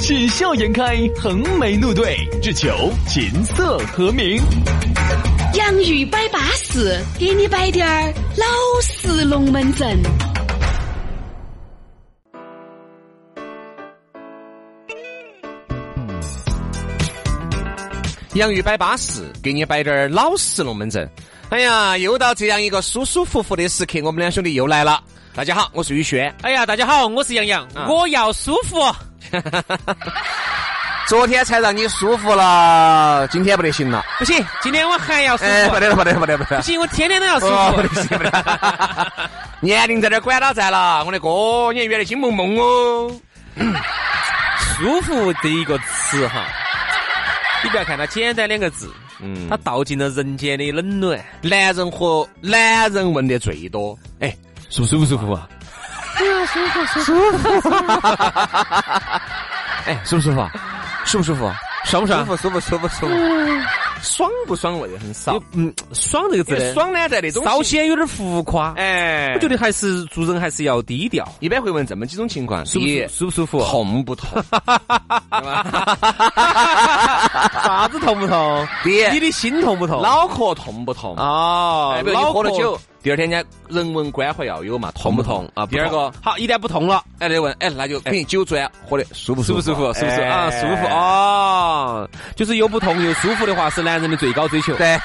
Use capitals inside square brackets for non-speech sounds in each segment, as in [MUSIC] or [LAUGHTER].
喜笑颜开，横眉怒对，只求琴瑟和鸣。洋芋摆巴士，给你摆点儿老式龙门阵。洋芋摆巴士，给你摆点儿老式龙门阵。哎呀，又到这样一个舒舒服服的时刻，我们两兄弟又来了。大家好，我是宇轩。哎呀，大家好，我是杨洋，我要舒服。[LAUGHS] 昨天才让你舒服了，今天不得行了。不行，今天我还要舒服。哎，不得了，不得了，不得了，不行，我天天都要舒哦，服。不得行，不得。[LAUGHS] 年龄在这儿管到在了，我的哥，你还圆得心萌萌哦。[COUGHS] 舒服这一个词哈，你不要看它简单两个字，嗯，它道尽了人间的冷暖。男人和男人问的最多，哎，舒不舒服？舒服啊？[LAUGHS] 哎，舒不舒服啊？舒不舒服啊？爽不爽？舒服，舒服，舒服，舒服。爽不爽味很少。嗯，爽这个字，爽呢，在那种稍显有点浮夸。哎，我觉得还是做人还是要低调。一般会问这么几种情况：舒不第一舒舒不舒服？痛不痛？[LAUGHS] 啥子痛不痛？第一，你的心痛不痛？脑壳痛不痛？哦哎，比如你喝了酒，第二天人家人文关怀要有嘛，痛不痛啊？第二个，好，一旦不痛了，哎，得问，哎，那就肯定酒砖喝的舒不舒不舒服？舒不舒服哎啊？舒服。哦，就是又不痛又舒服的话，是男人的最高追求。对，[LAUGHS]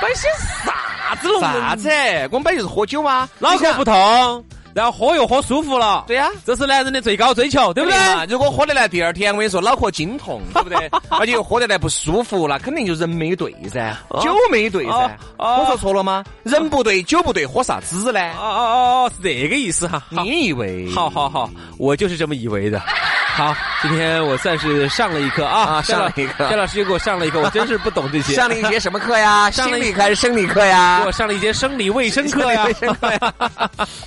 摆些啥子龙门啥子？我们本来就是喝酒吗，脑壳不痛，然后喝又喝舒服了。对呀。这是男人的最高追求，对不对？嘛？如果喝得来，第二天我跟你说脑壳筋痛，[LAUGHS] 对不对？而且又喝得来不舒服，那肯定就人没对噻，酒没对噻。我说错了吗？人不对，酒不对，喝啥子呢？哦哦哦，是这个意思哈。你以为？好好好，我就是这么以为的。好，今天我算是上了一课啊，啊上了一课夏老师又给我上了一课，我真是不懂这些。上了一节什么课呀？[LAUGHS] 上了一心理课还是生理课呀给我？上了一节生理卫生课呀，[LAUGHS] 卫生课呀。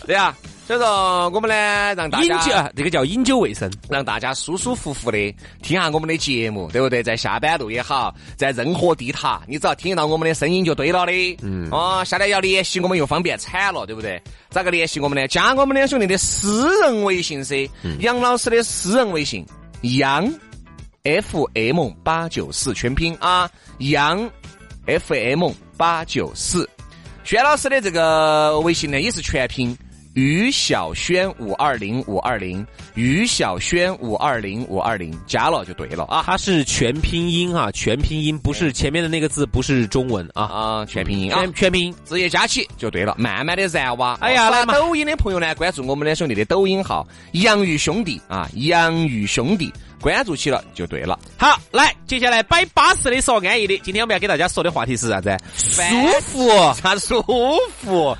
对呀，所以说我们呢，让大饮酒家啊这个叫饮酒卫生。让大家舒舒服服的听下我们的节目，对不对？在下班路也好，在任何地塔，你只要听到我们的声音就对了的。嗯。哦，下来要联系我们又方便惨了，对不对？咋个联系我们呢？加我们两兄弟的私人微信噻，杨老师的私人微信，杨 FM 八九四全拼啊，杨 FM 八九四。轩老师的这个微信呢也是全拼。于小轩五二零五二零，于小轩五二零五二零，加了就对了啊。它是全拼音啊，全拼音不是前面的那个字不是中文啊，啊，全拼音啊，全全拼。音。直接加起就对了，慢慢的燃哇。哎呀抖音的朋友呢，关注我们两兄弟的抖音号“洋芋兄弟”啊，“洋芋兄弟”，关注起了就对了。好，来，接下来摆巴适的说安逸的。今天我们要给大家说的话题是啥子？舒服。啥舒服？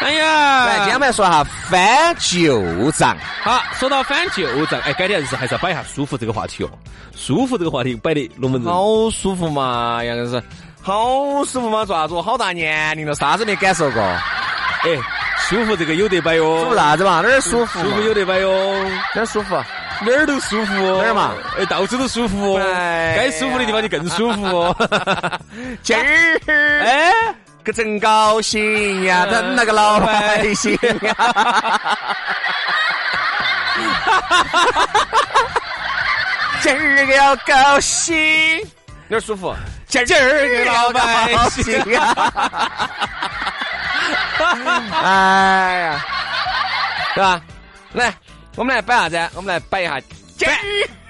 哎呀，来，今天我们来说哈翻旧账。好，说到翻旧账，哎，改天是还是要摆一下舒服这个话题哦。舒服这个话题摆的龙门阵。好舒服嘛，杨老师，好舒服嘛，做啥子？我好大年龄了，啥子没感受过？哎，舒服这个有得摆哟。舒服啥子嘛？哪儿舒服？舒服有得摆哟。哪儿舒服？哪儿都舒服哦。哪儿嘛？哎，到处都舒服哦。哎该舒服的地方就更舒服哦。[LAUGHS] 今儿 [LAUGHS] 哎，可真高兴呀，等那个老百姓 [LAUGHS] 呀。今儿个要高兴，哪儿舒服？今儿个老百姓呀。哎呀，对吧？来，我们来摆啥子？我们来摆一下今儿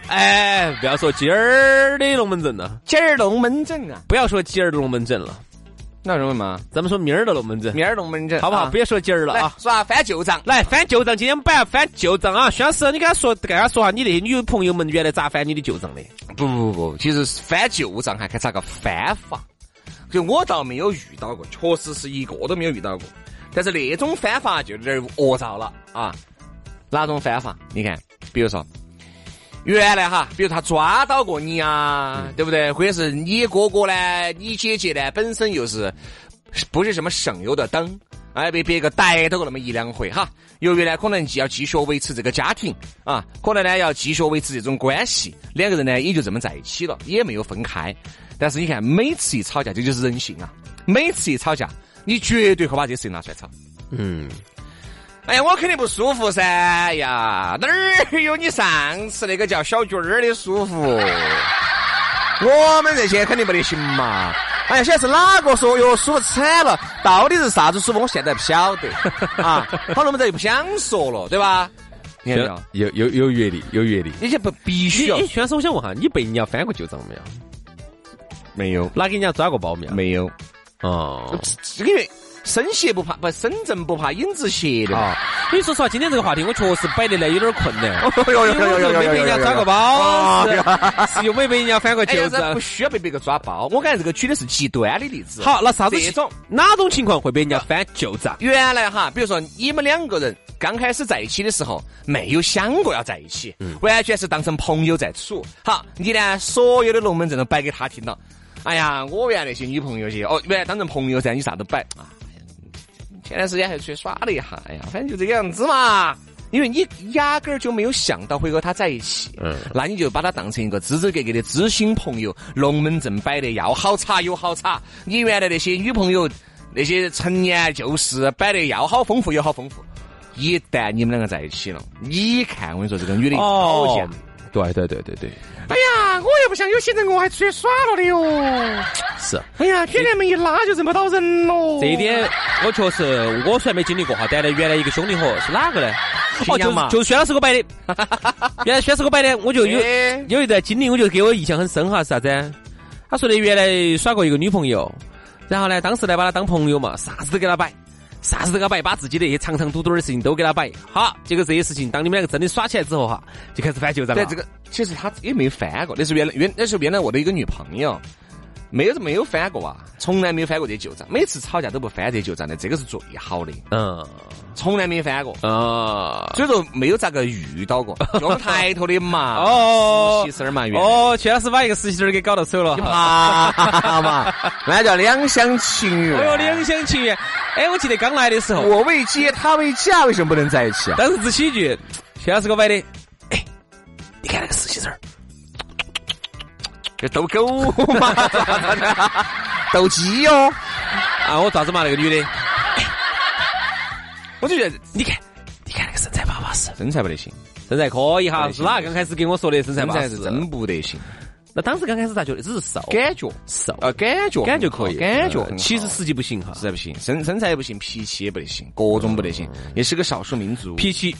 哎，不要说今儿的龙门阵了，今儿龙门阵啊，不要说今儿的龙门阵了，那认为嘛？咱们说明儿的龙门阵，明儿龙门阵好不好？啊别说今儿了啊。说下翻旧账。来翻旧账，今天我们摆下翻旧账啊！徐老师，你跟他说，跟他说下你那些女朋友们原来咋翻你的旧账的？不不不，其实翻旧账还看咋个翻法。就我倒没有遇到过，确实是一个都没有遇到过。但是那种翻法就有点恶造了啊！哪种方法？你看，比如说，原来哈，比如他抓到过你啊，对不对？或者是你哥哥呢，你姐姐呢，本身又是不是什么省油的灯，哎，被别个逮到过那么一两回哈。由于呢，可能既要继续维持这个家庭啊，可能呢要继续维持这种关系，两个人呢也就这么在一起了，也没有分开。但是你看，每次一吵架，这就是人性啊！每次一吵架，你绝对会把这事情拿出来吵。嗯，哎呀，我肯定不舒服噻！哎呀，哪儿有你上次那个叫小军儿的舒服？[LAUGHS] 我们这些肯定不得行嘛！哎呀，现在是哪个说哟舒服惨了？到底是啥子舒服？我现在不晓得 [LAUGHS] 啊！好了，我们这就不想说了，对吧？你看到有有有阅历，有阅历。那些不必须要哎，轩师，我想问哈，你被人家翻过旧账没有？没有哪给人家抓过包没有？没有？哦这个因为生邪不怕不身正不怕影子斜的嘛。啊，因为说实话，今天这个话题我确实摆得来有点困难。[LAUGHS] 没被人家抓过包，是是又没被人家翻过旧账不。需要被别个抓包。我感觉这个举的是极端的例子。好，那啥子这种哪种情况会被人家翻旧账？原来哈，比如说你们两个人刚开始在一起的时候，没有想过要在一起，完全是当成朋友在处。好，你呢，所有的龙门阵都摆给他听了。哎呀，我原来那些女朋友些，哦，原来当成朋友噻，你啥都摆啊。前段时间还出去耍了一下，哎呀，反正就这个样子嘛。因为你压根儿就没有想到会和他在一起，嗯那你就把他当成一个支支格格的知心朋友，龙门阵摆的要好茶有好茶。你原来那些女朋友那些陈年旧事摆的要好丰富有好丰富。一旦你们两个在一起了，你看我跟你说，这个女的讨厌。对对对对对，哎呀，我又不像有些人，我还出去耍了的哟。是哎呀，天天门一拉就认不到人喽。这一点我确实，我虽然没经历过哈，但是原来一个兄弟伙是哪个呢？哦，就就是轩老师给我摆的。[LAUGHS] 原来轩老师给我摆的，我就有哎有一段经历，我就给我印象很深哈，是啥子？他说的原来耍过一个女朋友，然后呢，当时呢把她当朋友嘛，啥子都给她摆，啥子都给他摆，把自己的一些长长短短的事情都给他摆。好，结果这些事情当你们两个真的耍起来之后哈，就开始翻旧账了。对这个，其实他也没翻过，那是原来原那是原来我的一个女朋友，没有没有翻过啊，从来没有翻过这旧账，每次吵架都不翻这旧账的，这个是最好的，嗯从来没翻过。啊所以说没有咋个遇到过，就我们抬头的嘛，哦实习生嘛，哦，薛老师把一个实习生儿给搞到手了。啊 [LAUGHS] 嘛，那叫两厢情愿。哎呦，两厢情愿。哎，我记得刚来的时候，我为接，他为嫁，为什么不能在一起啊？当时只起一句，薛老师给我摆的，哎，你看那个实习生斗狗嘛，斗鸡哟。啊，我咋子嘛那个女的，我就觉得你看，你看那个身材巴巴适，身材不得行，身材可以哈，是哪个刚开始给我说的身材身巴适？材是真不得行，那当时刚开始咋觉得只是瘦，感觉瘦，啊感觉感觉可以，感觉其实实际不行哈实。在不行，身身材也不行，脾气也不得行，各种不得行，也是个少数民族，脾气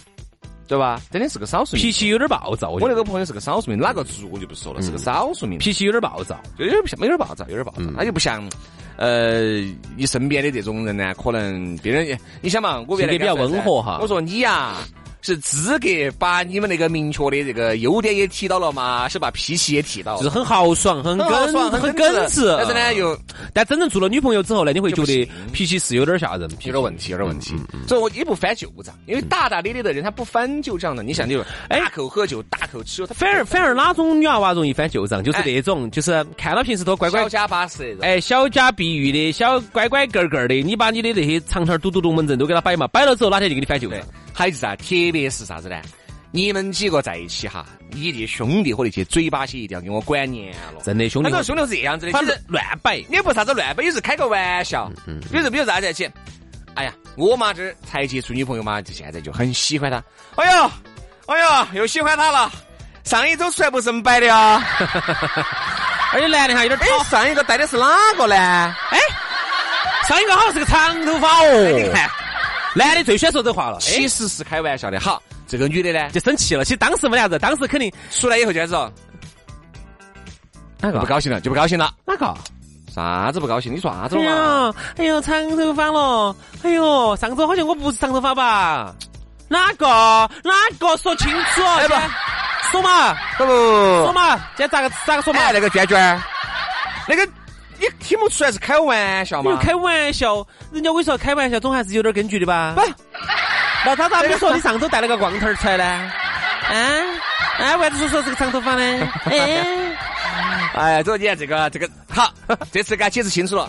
对吧？真的是个少数民族。脾气有点暴躁，我那个朋友是个少数民族，哪个族我就不说了，是个少数民族，脾气有点暴躁。就有点不像，有点暴躁，有点暴躁，他就不像。呃，你身边的这种人呢，可能别人，你想嘛，我原来性格比较温和哈我说你呀、是资格把你们那个明确的这个优点也提到了嘛，是把脾气也提到了，就是很豪爽，很很豪爽耿，很耿耿直。但是呢，又但真正做了女朋友之后呢，你会觉得脾气是有点吓人，有点问题，有点问题。所以我也不翻旧账，因为大大咧咧的人他不翻旧账的。你想，就大口喝酒，大口吃肉，他反而反而哪种女娃娃容易翻旧账？就是那种，就是看到平时都乖乖小家巴适。哎，小家碧玉的小乖乖个个的，你把你的那些长条嘟嘟龙门阵都给他摆嘛，摆了之后哪天就给你翻旧账对。，还有就是啊，特别是啥子呢？你们几个在一起哈，你的兄弟伙那些嘴巴些一定要给我管严了。真的兄弟伙，很多兄弟是这样子的，反正其实乱摆。你也不是啥子乱摆，有时开个玩笑。嗯，比如说，比如啥子在一起，哎呀，我嘛这儿才接触女朋友嘛，就现在就很喜欢她。哎呦，哎呦，又喜欢她了。上一周出来不是这么摆的啊？[LAUGHS] 而且男的哈有点哎讨，，上一个带的是哪个呢？哎，上一个好像是个长头发哦。哎你看，男的最喜欢说这话了，其哎，实是开玩笑的。好，这个女的呢，就生气了。其实当时没啥子，当时肯定出来以后就开始哪个不高兴了，就不高兴了。哪个？啥子不高兴？你说啥子嘛？呀，哎呦，长头发了。哎呦，上周好像我不是长头发吧？哪个？哪个？说清楚！哎不说嘛，不不不，说嘛，今天咋个咋个说嘛？哎，那个娟娟，那 [LAUGHS] 个你听不出来是开玩笑吗？你开玩笑，人家我跟你说开玩笑总还是有点根据的吧？不，那他咋不说你上周带了个光头儿出来呢？啊 [LAUGHS] 啊！哎，为啥子说说这个长头发呢？[LAUGHS] 哎，哎，周姐，这个这个好，这次给他解释清楚了。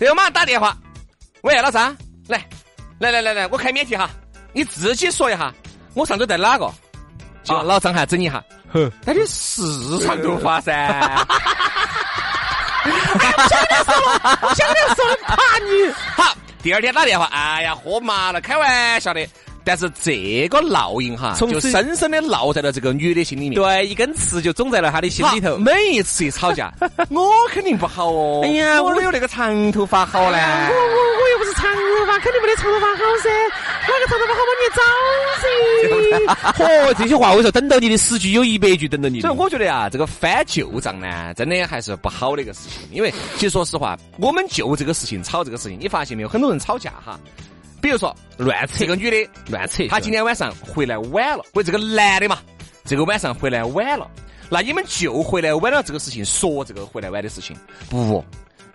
这个马上打电话，喂，老张，来，来来来来，我开免提哈，你自己说一下，我上周带哪个？啊，老张还整一下，呵，那你是长头发噻。[LAUGHS] 我 [LAUGHS] 想的说了，我想的说了，怕你。好，第二天打电话，哎呀，喝麻了，开玩笑的。但是这个烙印哈，就深深的烙在了这个女的心里面。对，一根刺就种在了她的心里头。每一次一吵架，[LAUGHS] 我肯定不好哦。哎呀，我有那个长头发好呢。我我我又不是长头发，肯定没得长头发好噻。哪个长头发好嘛？你找噻。嚯，[LAUGHS] 这些话我说，等到你的十句有一百句等到你。所以我觉得啊，这个翻旧账呢，真的还是不好的一个事情。因为其实说实话，我们就这个事情吵这个事情，你发现没有？很多人吵架哈。比如说乱扯，这个女的乱扯，她今天晚上回来晚了，或这个男的嘛，这个晚上回来晚了，那你们就回来晚了这个事情说这个回来晚的事情，不，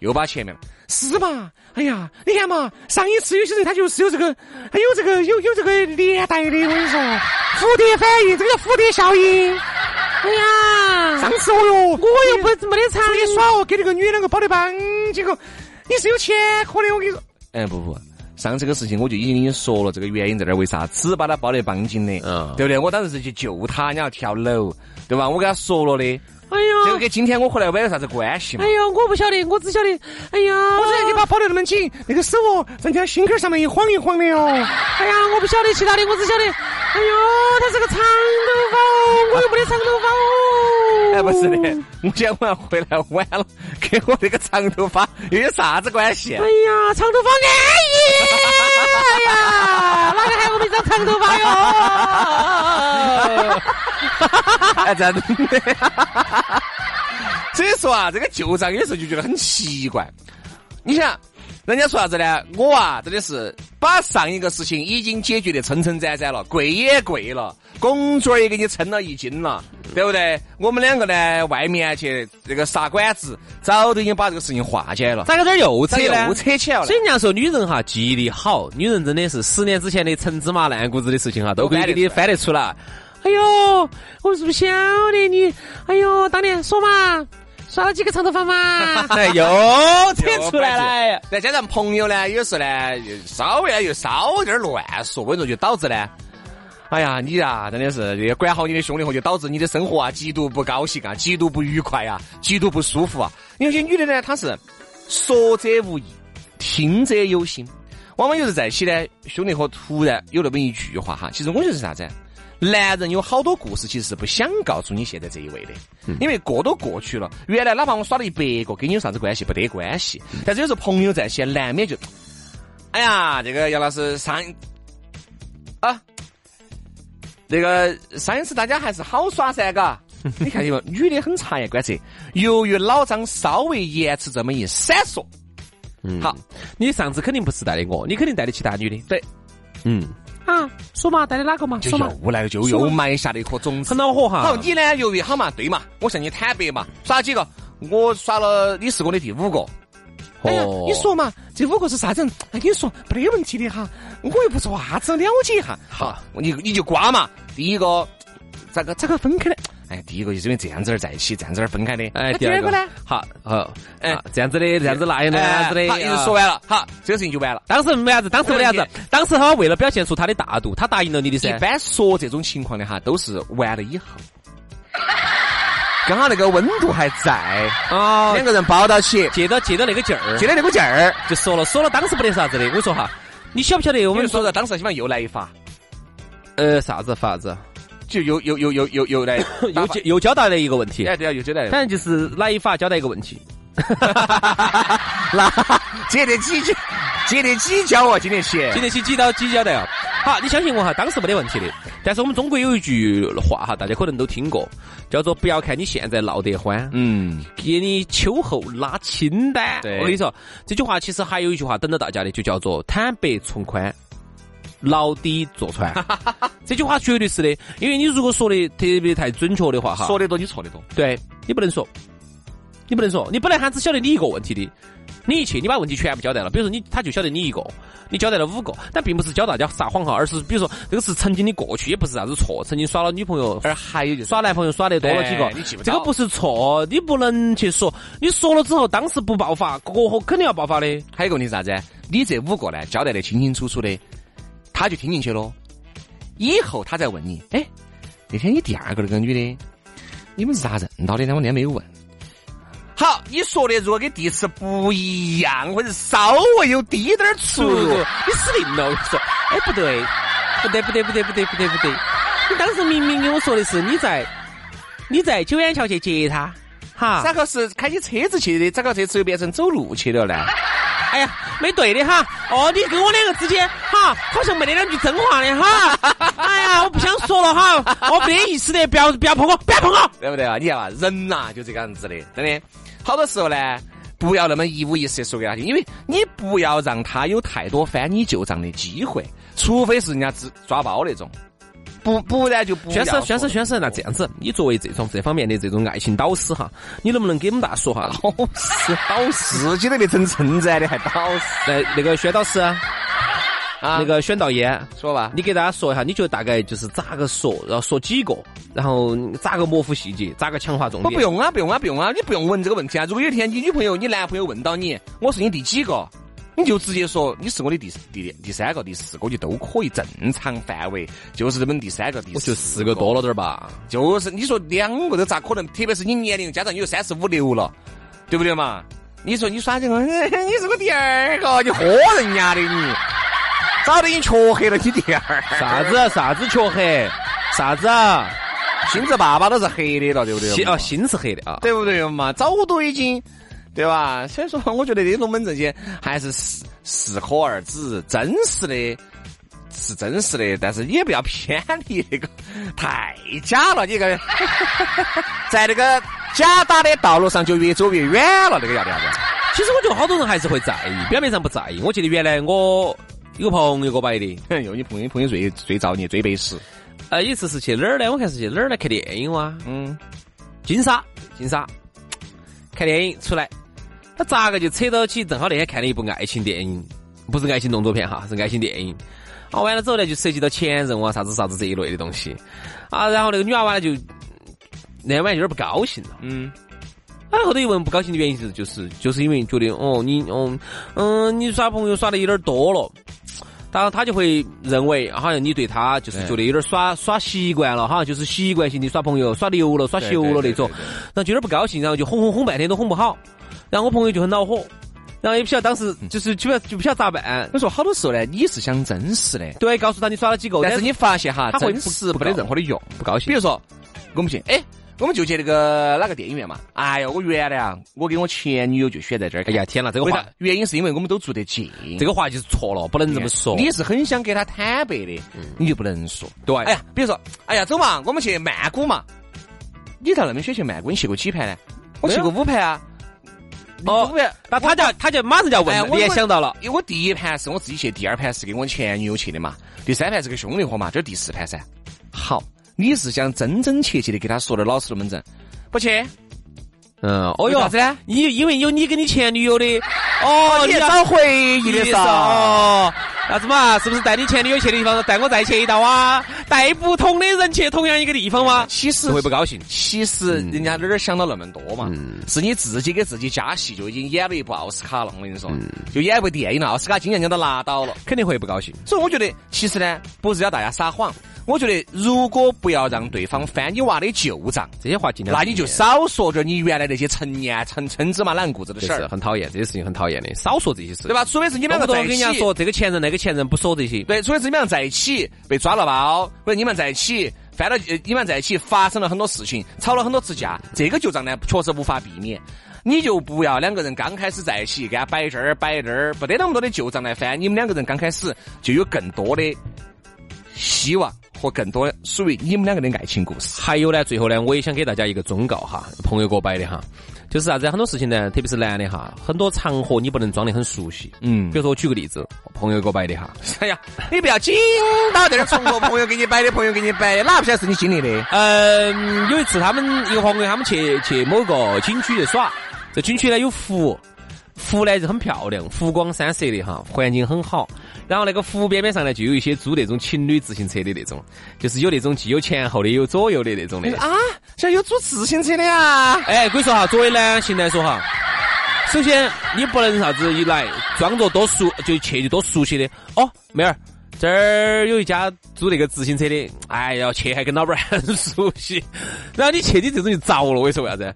又把前面是吧？哎呀，你看嘛，上一次有些人他就是有这个，还有这个有有这个连带的，我跟你说，蝴蝶反应，这个叫蝴蝶效应。哎呀，上次哦哟，我又不没得长，出去耍哦，给那个女两个包的帮，结果你是有前科的，我跟你说。哎，不不。上这个事情我就已经跟你说了，这个原因在那儿，为啥只把他抱得绑紧的？嗯，对不对？我当时是去救他，你要跳楼，对吧？我跟他说了的。哎呀，这个跟今天我回来晚有啥子关系嘛？哎呀，我不晓得，我只晓得，哎呀，我只晓得你把抱得那么紧，那个手哦，在他心坎上面一晃一晃的哦。哎呀，我不晓得其他的，我只晓得，哎呦，他是个长头发哦，我又没得长头发哦。哎，不是的，我今晚回来晚了，跟我这个长头发又有啥子关系？哎呀，长头发安逸。哎呀，哪个喊我们长长头发哟？哎，真的。所以说啊，这个旧账有时候就觉得很奇怪。你想，人家说啥子呢？我啊，真的是把上一个事情已经解决的撑撑展展了，贵也贵了，工作也给你撑了一斤了，对不对？我们两个呢，外面去这个杀馆子，早都已经把这个事情化解了。咋个这儿又扯又扯起来了？所以人家说女人哈，记忆力好，女人真的是十年之前的陈芝麻烂谷子的事情哈，都可以给你翻得出来。哎呦，我是不晓得你。哎呦，当年说嘛，耍了几个长头发嘛，[LAUGHS] 又扯 [LAUGHS] 出来了。再加上朋友呢，有时呢，稍微呢又稍微有点乱说，我跟你说，就导致呢，哎呀，你啊，真的是也管好你的兄弟伙，就导致你的生活啊，极度不高兴啊，极度不愉快啊，极度不舒服啊。有些女的呢，她是说者无意，听者有心，往往有时在一起呢，兄弟伙突然有那么一句话哈，其实我觉得是啥子？男人有好多故事，其实是不想告诉你现在这一位的，因为过都过去了。原来哪怕我耍了一百个，跟你有啥子关系？不得关系。但是有时候朋友在线，难免就，哎呀，这个杨老师上啊，这个上一次大家还是好耍噻，嘎。[LAUGHS] 你看，一个女的很察言观色，由于老张稍微延迟这么一闪烁，嗯，好，你上次肯定不是带的我，你肯定带的其他女的，对，嗯。啊，说嘛，带的哪个嘛？就又来就又埋下了一颗种子，很恼火哈。好，你呢？由于好嘛，对嘛，我向你坦白嘛，耍几个？我耍了，你是我的第五个。哎呀，你说嘛，这五个是啥子？哎，跟你说，没得问题的哈。我又不是啥子，了解一下。好，你你就瓜嘛。第一个，咋个咋个分开的？哎，第一个就是因为这样子儿在一起，这样子儿分开的。哎，第二个呢？好，好，哎，这样子的，这样子那样的，样子的。好，说完了，好，这个事情就完了。当时没啥子，当时没啥子，[LAUGHS] 当时他为了表现出他的大度，他答应了你的噻。一般说这种情况的哈，都是完了以后，[LAUGHS] 刚好那个温度还在啊，两个人抱到起，借到借到那个劲儿，借到那个劲儿，就说了说了，当时不得啥子的。我说哈，你晓不晓得我们说的当时希望又来一发，呃，啥子法子？就又又又又又又来 [LAUGHS] 又又交代了一个问题，哎对啊，又交代，反正就是来一发交代一个问题，那接得起交，接得起交啊，经得起，经得起几刀几交代啊。好，你相信我哈，当时没得问题的。但是我们中国有一句话哈，大家可能都听过，叫做“不要看你现在闹得欢，嗯，给你秋后拉清单”。我跟你说，这句话其实还有一句话等着大家的，就叫做“坦白从宽”。牢底坐穿，[LAUGHS] 这句话绝对是的，因为你如果说的特别太准确的话，哈，说的多你错的多，对你不能说，你不能说，你本来还只晓得你一个问题的，你一去，你把问题全部交代了，比如说你他就晓得你一个，你交代了五个，但并不是教大家撒谎哈，而是比如说这个是曾经的过去，也不是啥子错，曾经耍了女朋友，而还有就是耍男朋友耍的多了几个这个不是错，你不能去说，你说了之后当时不爆发，过后肯定要爆发的。还有一个问题是啥子？你这五个呢，交代的清清楚楚的，他就听进去了。以后他再问你，哎，那天你第二个那个女的，你们是咋认到的呢？我那天没有问。好，你说的如果跟第一次不一样，或者稍微有滴点儿出入，[LAUGHS] 你死定了！我跟你说，哎，不对，不对，不对，不对，不对，不对，不对，你当时明明跟我说的是你在你在九眼桥去接他，哈，咋个是开起车子去的？咋个这次又变成走路去了呢？哎呀，没对的哈。哦，你跟我两个之间哈，好像没得两句真话的哈。[LAUGHS] 哎呀，我不想说了哈，我没得意思的，不要不要碰我，不要碰我。对不对啊？你看嘛，人呐、就这个样子的，真的。好多时候呢，不要那么一五一十的说给他听，因为你不要让他有太多翻你旧账的机会，除非是人家只抓包那种，不不然就不宣师，宣师，宣师，那这样子，你作为这种这方面的这种爱情导师哈，你能不能给我们大家说哈？老师，导师，[LAUGHS] 自己都没成称赞的还导师那那个宣导师，啊？那个宣导员，说吧，你给大家说一下，你觉得大概就是咋个说，然后说几个，然后咋个模糊细节，咋个强化重点？不不用啊，不用啊，不用啊，你不用问这个问题啊。如果有一天你女朋友、你男朋友问到你，我是你第几个，你就直接说你是我的第第第三个、第四个，就都可以，正常范围就是这么第三个、第我四就四个多了点儿吧。就是你说两个都咋可能？特别是你年龄加上你有三十五六了，对不对嘛？你说你耍这个，[LAUGHS] 你是我第二个，你豁人家的你，早都已经缺黑了，你第二啥子啥子黢黑？啥子啊？心子爸爸都是黑的了，对不对哦？心啊心是黑的啊。对不对嘛？早都已经，对吧？所以说，我觉得这龙门阵些还是适适可而止，真实的。是真实的，但是也不要偏离那个太假了。你这个 [LAUGHS] 在那个假打的道路上就越走越远了，这个要得啥子？其实我觉得好多人还是会在意，表面上不在意。我记得原来我有个朋友给我摆的，哟，你朋友朋友最最造孽最背时，呃，有一次是去哪儿呢？我看是去哪儿来看电影哇？嗯，金沙，金沙，看电影出来，他咋个就扯到起？正好那天看了一部爱情电影，不是爱情动作片哈，是爱情电影。啊，完了之后呢，就涉及到前任啊，啥子啥子这一类的东西啊。然后那个女娃娃呢，就那天晚上有点不高兴了。嗯，啊，后头一问不高兴的原因是，就是就是因为觉得哦，你哦嗯，你耍朋友耍的有点多了。当然，他就会认为，好像你对他就是觉得有点耍耍习惯了，好像就是习惯性的耍朋友，耍溜了、耍熟了那种，然后就有点不高兴，然后就哄哄哄半天都哄不好，然后我朋友就很恼火，然后也不晓得当时就是就不就不晓得咋办。我说好多时候呢，你是想真实的，对，告诉他你耍了几个，但是你发现哈，他会真实不不任何的用。不高兴比如说，我们去，哎，我们就去那个哪个电影院嘛？哎呀，我原来啊，我跟我前女友就选在这儿。哎呀，天哪，这个话？原因是因为我们都住得近。这个话就是错了，不能这么说。你是很想给他坦白的，你就不能说。对，哎呀，比如说，哎呀，走嘛，我们去曼谷嘛。你咋那么喜欢去曼谷？你去过几盘呢？我去过五盘啊。哦那他就要他就马上就要问哎呀了，你也想到了。因为我第一盘是我自己去，第二盘是跟我前女友去的嘛，第三盘是跟兄弟伙嘛，这是第四盘噻。好，你是想真真切切的给他说点老实龙门阵，不去？嗯，哦哟啥子呢？因因为有你跟你前女友的，哦，你找回忆的噻。哦，啥子嘛？是不是带你前女友去的地方，带我再去一道啊？带不同的人去同样一个地方吗？其实是会不高兴。其实人家哪儿想到那么多嘛？是你自己给自己加戏，就已经演了一部奥斯卡了。我跟你说，就演一部电影了，奥斯卡金像奖都拿到了。肯定会不高兴。所以我觉得，其实呢，不是要大家撒谎。我觉得，如果不要让对方翻你娃的旧账，这些话尽量那你就少说点你原来那些陈年、陈陈芝麻烂谷子的事儿，很讨厌，这些事情很讨厌的，少说这些事，对？吧？除非是你们两个在一起，动跟人家说这个前任那个前任，不说这些。对，除非是你们俩在一起被抓了包，或者你们在一起翻了，你们在一起发生了很多事情，吵了很多次架，这个旧账呢确实无法避免。你就不要两个人刚开始在一起，给他摆这儿摆那儿，不得那么多的旧账来翻。你们两个人刚开始就有更多的希望和更多属于你们两个的爱情故事。还有呢，最后呢，我也想给大家一个忠告哈，朋友给我摆的哈，就是啥子？很多事情呢，特别是男的哈，很多场合你不能装得很熟悉。嗯比如说我举个例子，朋友给我摆的哈，哎呀，你不要紧到这儿重复朋友给你摆的，朋友给你摆的，哪不晓得是你经历的？嗯，有一次他们一个朋友他们去去某个景区去耍，这景区呢有湖，湖呢就很漂亮，湖光山色的哈，环境很好。然后那个湖边边上呢，就有一些租那种情侣自行车的那种，就是有那种既有前后的，有左右的那种的。啊，这有租自行车的呀？哎，跟你说哈，作为男性来说哈，首先你不能啥子一来装作多熟，就去就多熟悉的。哦，妹儿，这儿有一家租那个自行车的，哎呀，去还跟老板很 [LAUGHS] 熟悉。然后你去，你这种就着了。我跟你说为啥子？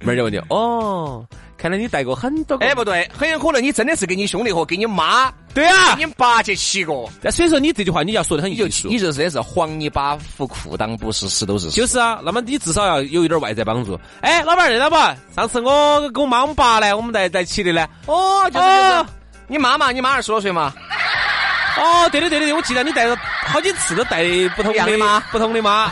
妹儿就问你，哦。看来你带过很多个，哎，不对，很有可能你真的是给你兄弟伙给你妈，对啊，你爸去骑过。那所以说你这句话你要说的很艺术，你就是的是黄泥巴糊裤裆，不是石头是。就是啊，那么你至少要有一点外在帮助。哎，老板认得不？上次我跟我妈我们爸呢，我们在在起的呢。哦，就是就是，你妈妈，你妈二十多岁嘛。哦，对的对的，我记得你带了好几次都带不同的妈，不同的妈，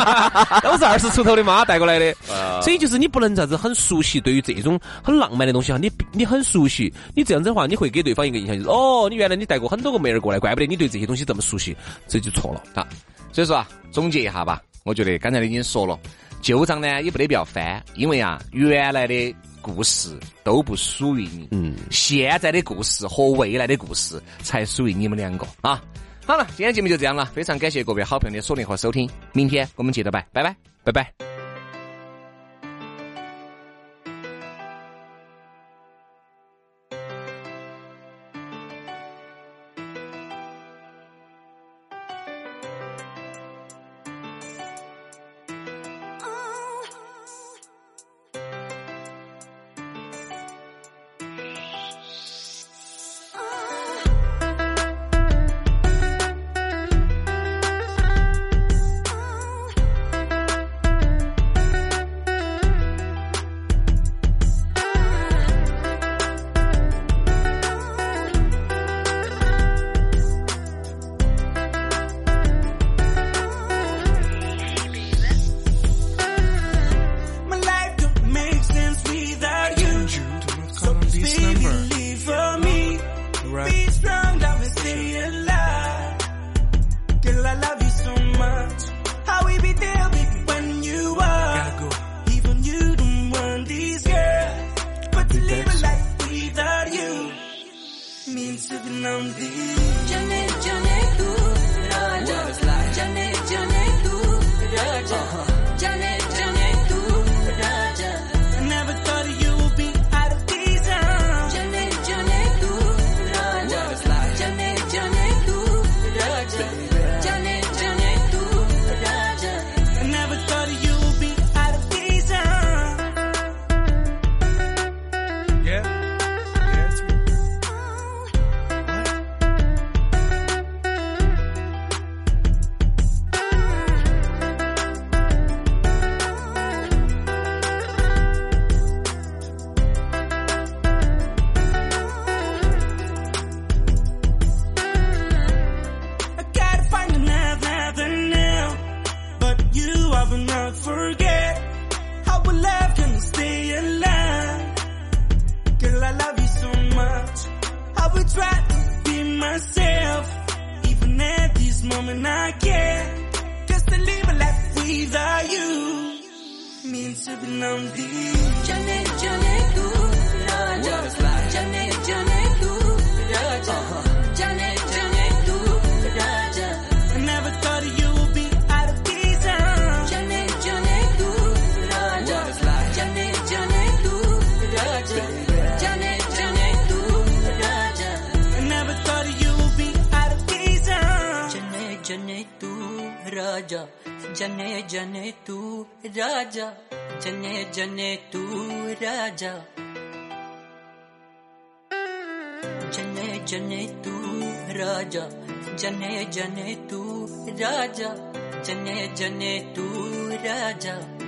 [LAUGHS] 都是二十出头的妈带过来的。所以就是你不能啥子很熟悉，对于这种很浪漫的东西哈，你你很熟悉，你这样子的话，你会给对方一个印象就是哦，你原来你带过很多个妹儿过来，怪不得你对这些东西这么熟悉，这就错了啊。所以说啊，总结一下吧，我觉得刚才已经说了，旧账呢也不得不要翻，因为啊，原来的。故事都不属于你，嗯，现在的故事和未来的故事才属于你们两个啊！好了，今天节目就这样了，非常感谢各位好朋友的锁定和收听，明天我们接着拜，拜拜，拜拜。I care. Just to live a life without you. Means to belong deep. Janet, Janet. जने जने तू राजा, जने जने तू राजा। जने जने तू राजा, जने जने तू राजा, जने जने तू राजा।